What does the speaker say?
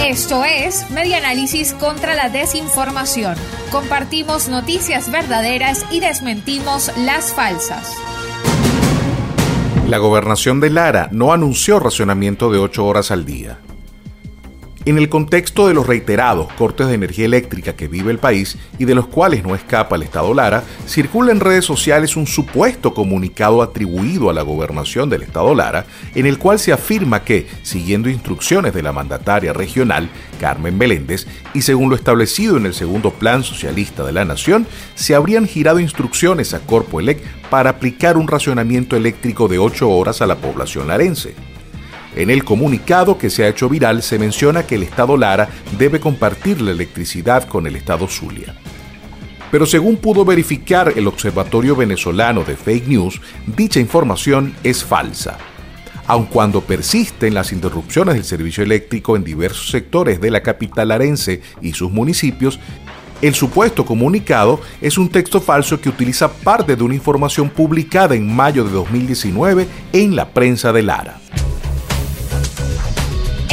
Esto es Media Análisis contra la Desinformación. Compartimos noticias verdaderas y desmentimos las falsas. La gobernación de Lara no anunció racionamiento de 8 horas al día. En el contexto de los reiterados cortes de energía eléctrica que vive el país y de los cuales no escapa el Estado Lara, circula en redes sociales un supuesto comunicado atribuido a la gobernación del Estado Lara, en el cual se afirma que, siguiendo instrucciones de la mandataria regional, Carmen Meléndez, y según lo establecido en el segundo Plan Socialista de la Nación, se habrían girado instrucciones a Corpo Elec para aplicar un racionamiento eléctrico de 8 horas a la población larense. En el comunicado que se ha hecho viral se menciona que el Estado Lara debe compartir la electricidad con el Estado Zulia. Pero según pudo verificar el Observatorio Venezolano de Fake News, dicha información es falsa. Aun cuando persisten las interrupciones del servicio eléctrico en diversos sectores de la capital arense y sus municipios, el supuesto comunicado es un texto falso que utiliza parte de una información publicada en mayo de 2019 en la prensa de Lara.